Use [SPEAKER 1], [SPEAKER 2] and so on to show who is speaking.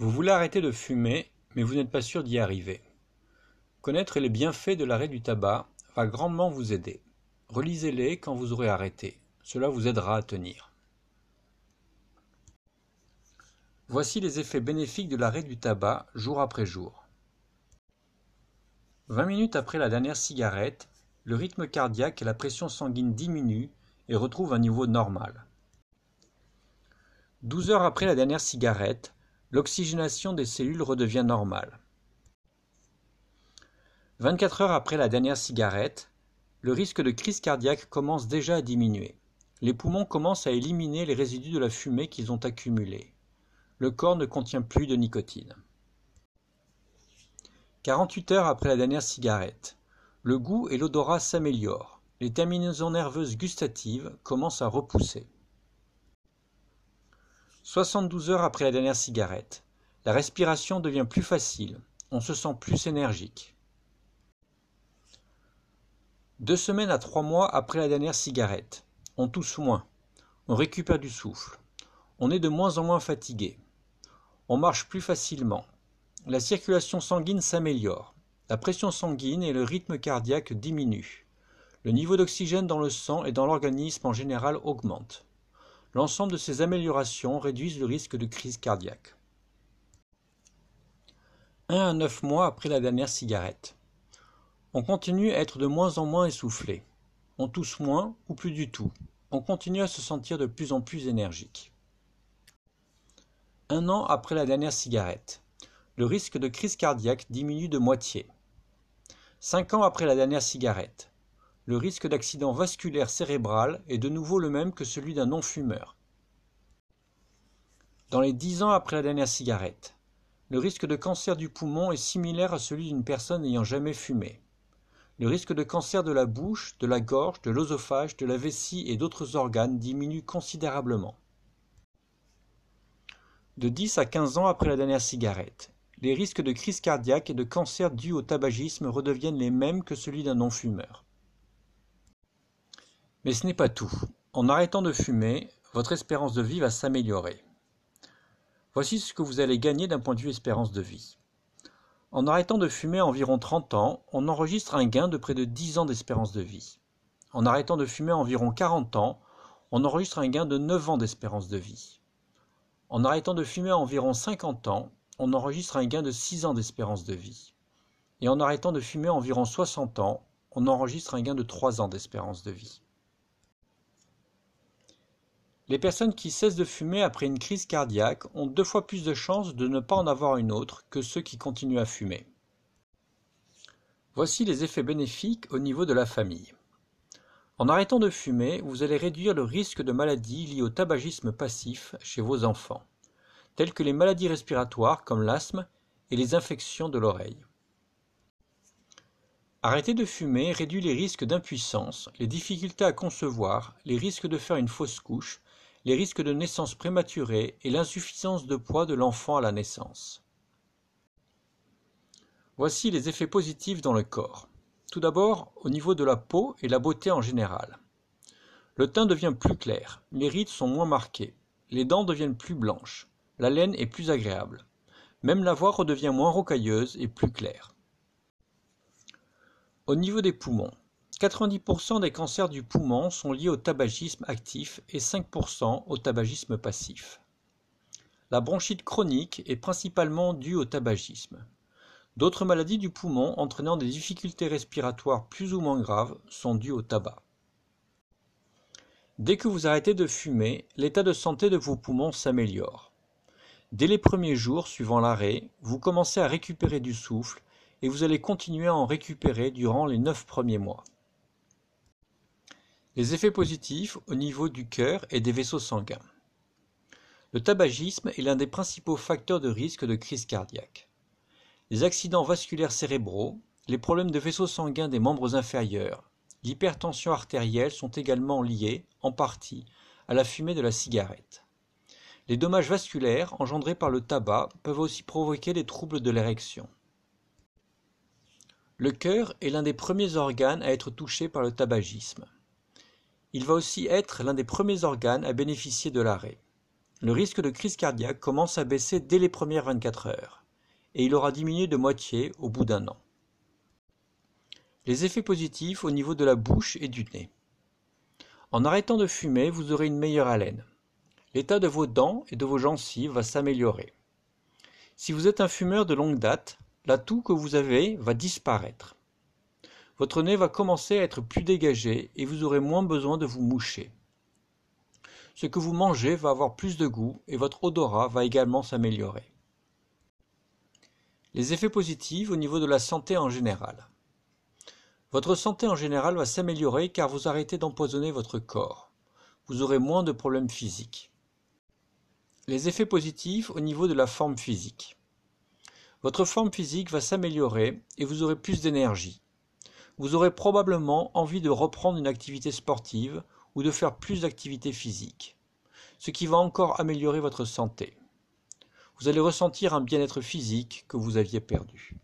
[SPEAKER 1] Vous voulez arrêter de fumer, mais vous n'êtes pas sûr d'y arriver. Connaître les bienfaits de l'arrêt du tabac va grandement vous aider. Relisez-les quand vous aurez arrêté. Cela vous aidera à tenir. Voici les effets bénéfiques de l'arrêt du tabac jour après jour. 20 minutes après la dernière cigarette, le rythme cardiaque et la pression sanguine diminuent et retrouvent un niveau normal. 12 heures après la dernière cigarette, l'oxygénation des cellules redevient normale. 24 heures après la dernière cigarette, le risque de crise cardiaque commence déjà à diminuer. Les poumons commencent à éliminer les résidus de la fumée qu'ils ont accumulés. Le corps ne contient plus de nicotine. 48 heures après la dernière cigarette, le goût et l'odorat s'améliorent. Les terminaisons nerveuses gustatives commencent à repousser. 72 heures après la dernière cigarette, la respiration devient plus facile, on se sent plus énergique. Deux semaines à trois mois après la dernière cigarette, on tousse moins, on récupère du souffle, on est de moins en moins fatigué, on marche plus facilement, la circulation sanguine s'améliore, la pression sanguine et le rythme cardiaque diminuent, le niveau d'oxygène dans le sang et dans l'organisme en général augmente. L'ensemble de ces améliorations réduisent le risque de crise cardiaque. 1 à 9 mois après la dernière cigarette. On continue à être de moins en moins essoufflé. On tousse moins ou plus du tout. On continue à se sentir de plus en plus énergique. Un an après la dernière cigarette le risque de crise cardiaque diminue de moitié. Cinq ans après la dernière cigarette, le risque d'accident vasculaire cérébral est de nouveau le même que celui d'un non-fumeur. Dans les dix ans après la dernière cigarette, le risque de cancer du poumon est similaire à celui d'une personne n'ayant jamais fumé. Le risque de cancer de la bouche, de la gorge, de l'œsophage, de la vessie et d'autres organes diminue considérablement. De 10 à 15 ans après la dernière cigarette, les risques de crise cardiaque et de cancer dus au tabagisme redeviennent les mêmes que celui d'un non-fumeur. Mais ce n'est pas tout. En arrêtant de fumer, votre espérance de vie va s'améliorer. Voici ce que vous allez gagner d'un point de vue espérance de vie. En arrêtant de fumer environ 30 ans, on enregistre un gain de près de 10 ans d'espérance de vie. En arrêtant de fumer environ 40 ans, on enregistre un gain de 9 ans d'espérance de vie. En arrêtant de fumer environ 50 ans, on enregistre un gain de 6 ans d'espérance de vie. Et en arrêtant de fumer environ 60 ans, on enregistre un gain de 3 ans d'espérance de vie. Les personnes qui cessent de fumer après une crise cardiaque ont deux fois plus de chances de ne pas en avoir une autre que ceux qui continuent à fumer. Voici les effets bénéfiques au niveau de la famille. En arrêtant de fumer, vous allez réduire le risque de maladies liées au tabagisme passif chez vos enfants telles que les maladies respiratoires comme l'asthme et les infections de l'oreille. Arrêter de fumer réduit les risques d'impuissance, les difficultés à concevoir, les risques de faire une fausse couche, les risques de naissance prématurée et l'insuffisance de poids de l'enfant à la naissance. Voici les effets positifs dans le corps. Tout d'abord, au niveau de la peau et la beauté en général. Le teint devient plus clair, les rides sont moins marquées, les dents deviennent plus blanches, la laine est plus agréable. Même la voix redevient moins rocailleuse et plus claire. Au niveau des poumons, 90% des cancers du poumon sont liés au tabagisme actif et 5% au tabagisme passif. La bronchite chronique est principalement due au tabagisme. D'autres maladies du poumon entraînant des difficultés respiratoires plus ou moins graves sont dues au tabac. Dès que vous arrêtez de fumer, l'état de santé de vos poumons s'améliore. Dès les premiers jours suivant l'arrêt, vous commencez à récupérer du souffle et vous allez continuer à en récupérer durant les neuf premiers mois. Les effets positifs au niveau du cœur et des vaisseaux sanguins. Le tabagisme est l'un des principaux facteurs de risque de crise cardiaque. Les accidents vasculaires cérébraux, les problèmes de vaisseaux sanguins des membres inférieurs, l'hypertension artérielle sont également liés, en partie, à la fumée de la cigarette. Les dommages vasculaires engendrés par le tabac peuvent aussi provoquer des troubles de l'érection. Le cœur est l'un des premiers organes à être touché par le tabagisme. Il va aussi être l'un des premiers organes à bénéficier de l'arrêt. le risque de crise cardiaque commence à baisser dès les premières 24 heures, et il aura diminué de moitié au bout d'un an. Les effets positifs au niveau de la bouche et du nez. En arrêtant de fumer, vous aurez une meilleure haleine. L'état de vos dents et de vos gencives va s'améliorer. Si vous êtes un fumeur de longue date, l'atout que vous avez va disparaître. Votre nez va commencer à être plus dégagé et vous aurez moins besoin de vous moucher. Ce que vous mangez va avoir plus de goût et votre odorat va également s'améliorer. Les effets positifs au niveau de la santé en général. Votre santé en général va s'améliorer car vous arrêtez d'empoisonner votre corps. Vous aurez moins de problèmes physiques. Les effets positifs au niveau de la forme physique. Votre forme physique va s'améliorer et vous aurez plus d'énergie. Vous aurez probablement envie de reprendre une activité sportive ou de faire plus d'activité physique, ce qui va encore améliorer votre santé. Vous allez ressentir un bien-être physique que vous aviez perdu.